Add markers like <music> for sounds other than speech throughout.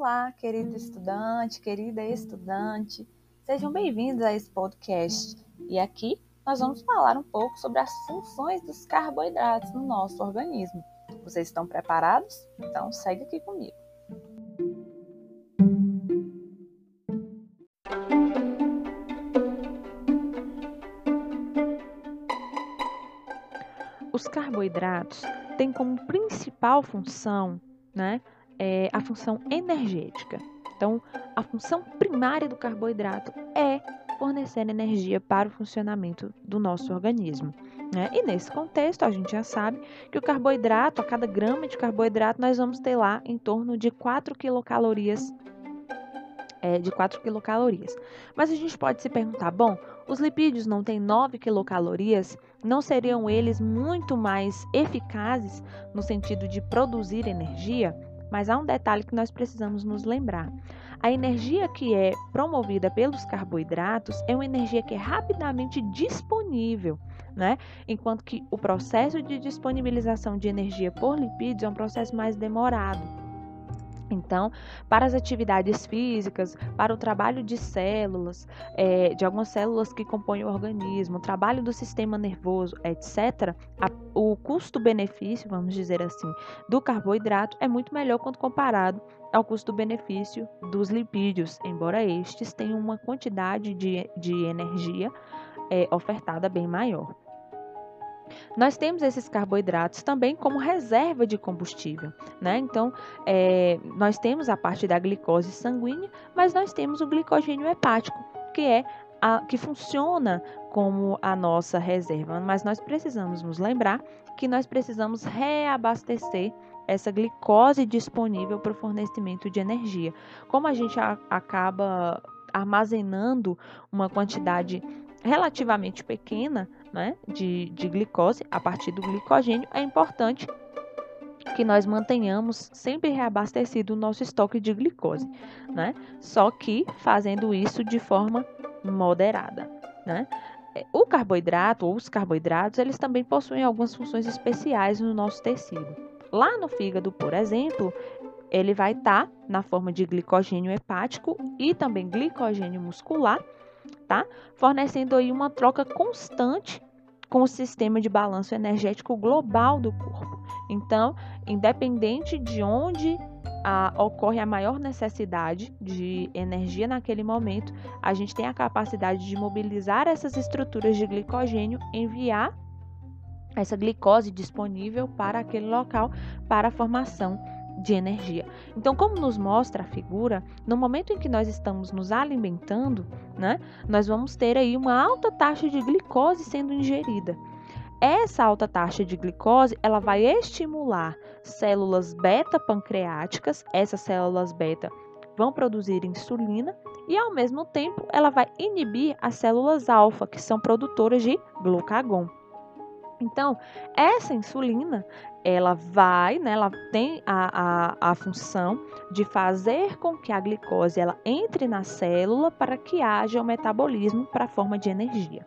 Olá, querido estudante, querida estudante, sejam bem-vindos a esse podcast. E aqui nós vamos falar um pouco sobre as funções dos carboidratos no nosso organismo. Vocês estão preparados? Então segue aqui comigo. Os carboidratos têm como principal função, né, é, a função energética. Então, a função primária do carboidrato é fornecer energia para o funcionamento do nosso organismo. Né? E nesse contexto, a gente já sabe que o carboidrato, a cada grama de carboidrato, nós vamos ter lá em torno de 4 quilocalorias. É, de 4 quilocalorias. Mas a gente pode se perguntar: bom, os lipídios não têm 9 quilocalorias? Não seriam eles muito mais eficazes no sentido de produzir energia? Mas há um detalhe que nós precisamos nos lembrar. A energia que é promovida pelos carboidratos é uma energia que é rapidamente disponível, né? Enquanto que o processo de disponibilização de energia por lipídios é um processo mais demorado. Então, para as atividades físicas, para o trabalho de células, é, de algumas células que compõem o organismo, o trabalho do sistema nervoso, etc., a, o custo-benefício, vamos dizer assim, do carboidrato é muito melhor quando comparado ao custo-benefício dos lipídios, embora estes tenham uma quantidade de, de energia é, ofertada bem maior. Nós temos esses carboidratos também como reserva de combustível, né? Então, é, nós temos a parte da glicose sanguínea, mas nós temos o glicogênio hepático, que é a, que funciona como a nossa reserva, mas nós precisamos nos lembrar que nós precisamos reabastecer essa glicose disponível para o fornecimento de energia. Como a gente a, acaba armazenando uma quantidade relativamente pequena né, de, de glicose a partir do glicogênio, é importante que nós mantenhamos sempre reabastecido o nosso estoque de glicose, né? Só que fazendo isso de forma moderada, né? É, o carboidrato ou os carboidratos, eles também possuem algumas funções especiais no nosso tecido. Lá no fígado, por exemplo, ele vai estar tá na forma de glicogênio hepático e também glicogênio muscular, tá? Fornecendo aí uma troca constante com o sistema de balanço energético global do corpo. Então, independente de onde a, ocorre a maior necessidade de energia naquele momento, a gente tem a capacidade de mobilizar essas estruturas de glicogênio, enviar essa glicose disponível para aquele local para a formação de energia. Então, como nos mostra a figura, no momento em que nós estamos nos alimentando, né, nós vamos ter aí uma alta taxa de glicose sendo ingerida. Essa alta taxa de glicose, ela vai estimular células beta pancreáticas, essas células beta vão produzir insulina e ao mesmo tempo ela vai inibir as células alfa, que são produtoras de glucagon. Então, essa insulina, ela vai, né, ela tem a, a, a função de fazer com que a glicose ela entre na célula para que haja o metabolismo para a forma de energia.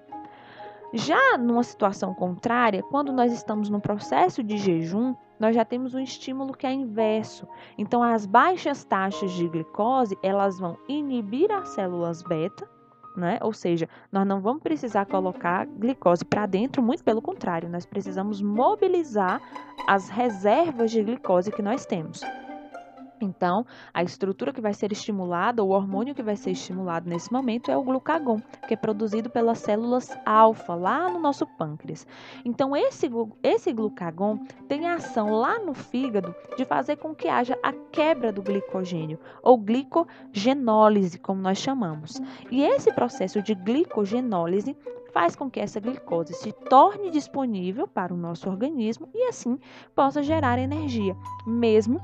Já numa situação contrária, quando nós estamos no processo de jejum, nós já temos um estímulo que é inverso. Então, as baixas taxas de glicose, elas vão inibir as células beta, né? Ou seja, nós não vamos precisar colocar glicose para dentro, muito pelo contrário, nós precisamos mobilizar as reservas de glicose que nós temos. Então, a estrutura que vai ser estimulada, o hormônio que vai ser estimulado nesse momento é o glucagon, que é produzido pelas células alfa, lá no nosso pâncreas. Então, esse, esse glucagon tem a ação lá no fígado de fazer com que haja a quebra do glicogênio, ou glicogenólise, como nós chamamos. E esse processo de glicogenólise faz com que essa glicose se torne disponível para o nosso organismo e assim possa gerar energia, mesmo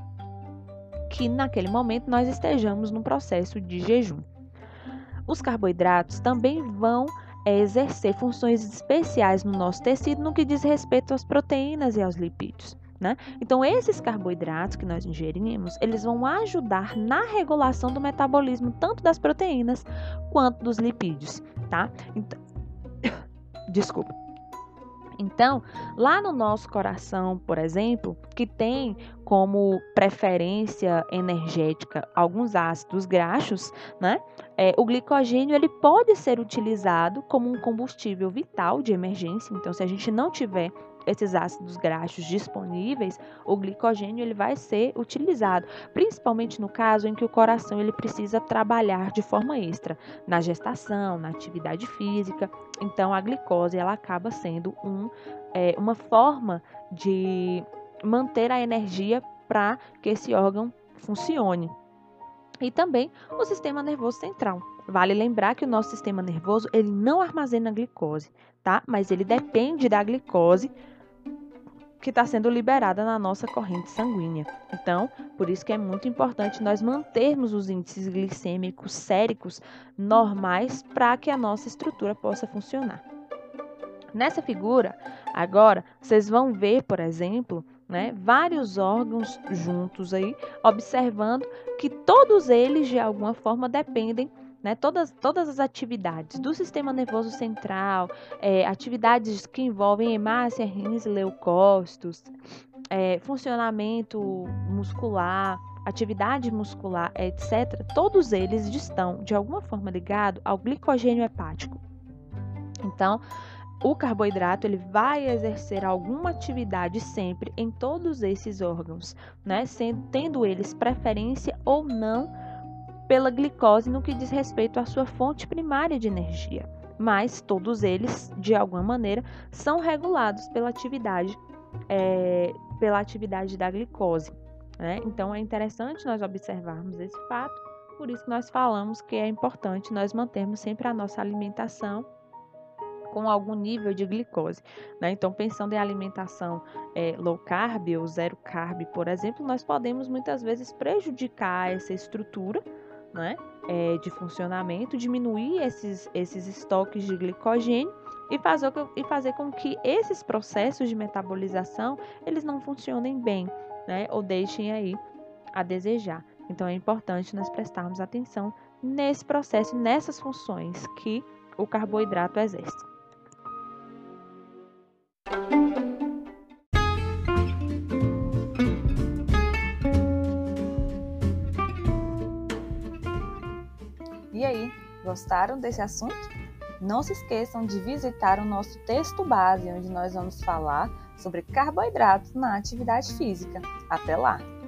que naquele momento nós estejamos no processo de jejum. Os carboidratos também vão é, exercer funções especiais no nosso tecido no que diz respeito às proteínas e aos lipídios. Né? Então, esses carboidratos que nós ingerimos, eles vão ajudar na regulação do metabolismo tanto das proteínas quanto dos lipídios, tá? Então, <coughs> desculpa. Então, lá no nosso coração, por exemplo, que tem como preferência energética alguns ácidos graxos, né? É, o glicogênio ele pode ser utilizado como um combustível vital de emergência. Então, se a gente não tiver esses ácidos graxos disponíveis, o glicogênio ele vai ser utilizado, principalmente no caso em que o coração ele precisa trabalhar de forma extra, na gestação, na atividade física. Então a glicose ela acaba sendo um, é, uma forma de manter a energia para que esse órgão funcione. E também o sistema nervoso central. Vale lembrar que o nosso sistema nervoso ele não armazena glicose, tá? Mas ele depende da glicose que está sendo liberada na nossa corrente sanguínea. Então, por isso que é muito importante nós mantermos os índices glicêmicos séricos normais para que a nossa estrutura possa funcionar. Nessa figura, agora, vocês vão ver, por exemplo, né, vários órgãos juntos aí, observando que todos eles de alguma forma dependem né, todas, todas as atividades do sistema nervoso central, é, atividades que envolvem hemácia, rins leucócitos, é, funcionamento muscular, atividade muscular, etc., todos eles estão de alguma forma ligados ao glicogênio hepático. Então, o carboidrato ele vai exercer alguma atividade sempre em todos esses órgãos, né? Sendo, tendo eles preferência ou não pela glicose no que diz respeito à sua fonte primária de energia. Mas todos eles, de alguma maneira, são regulados pela atividade, é, pela atividade da glicose. Né? Então é interessante nós observarmos esse fato, por isso que nós falamos que é importante nós mantermos sempre a nossa alimentação com algum nível de glicose. Né? Então, pensando em alimentação é, low carb ou zero carb, por exemplo, nós podemos muitas vezes prejudicar essa estrutura né, é, de funcionamento, diminuir esses, esses estoques de glicogênio e fazer, e fazer com que esses processos de metabolização eles não funcionem bem, né, ou deixem aí a desejar. Então é importante nós prestarmos atenção nesse processo, nessas funções que o carboidrato exerce. E aí, gostaram desse assunto? Não se esqueçam de visitar o nosso texto base, onde nós vamos falar sobre carboidratos na atividade física. Até lá!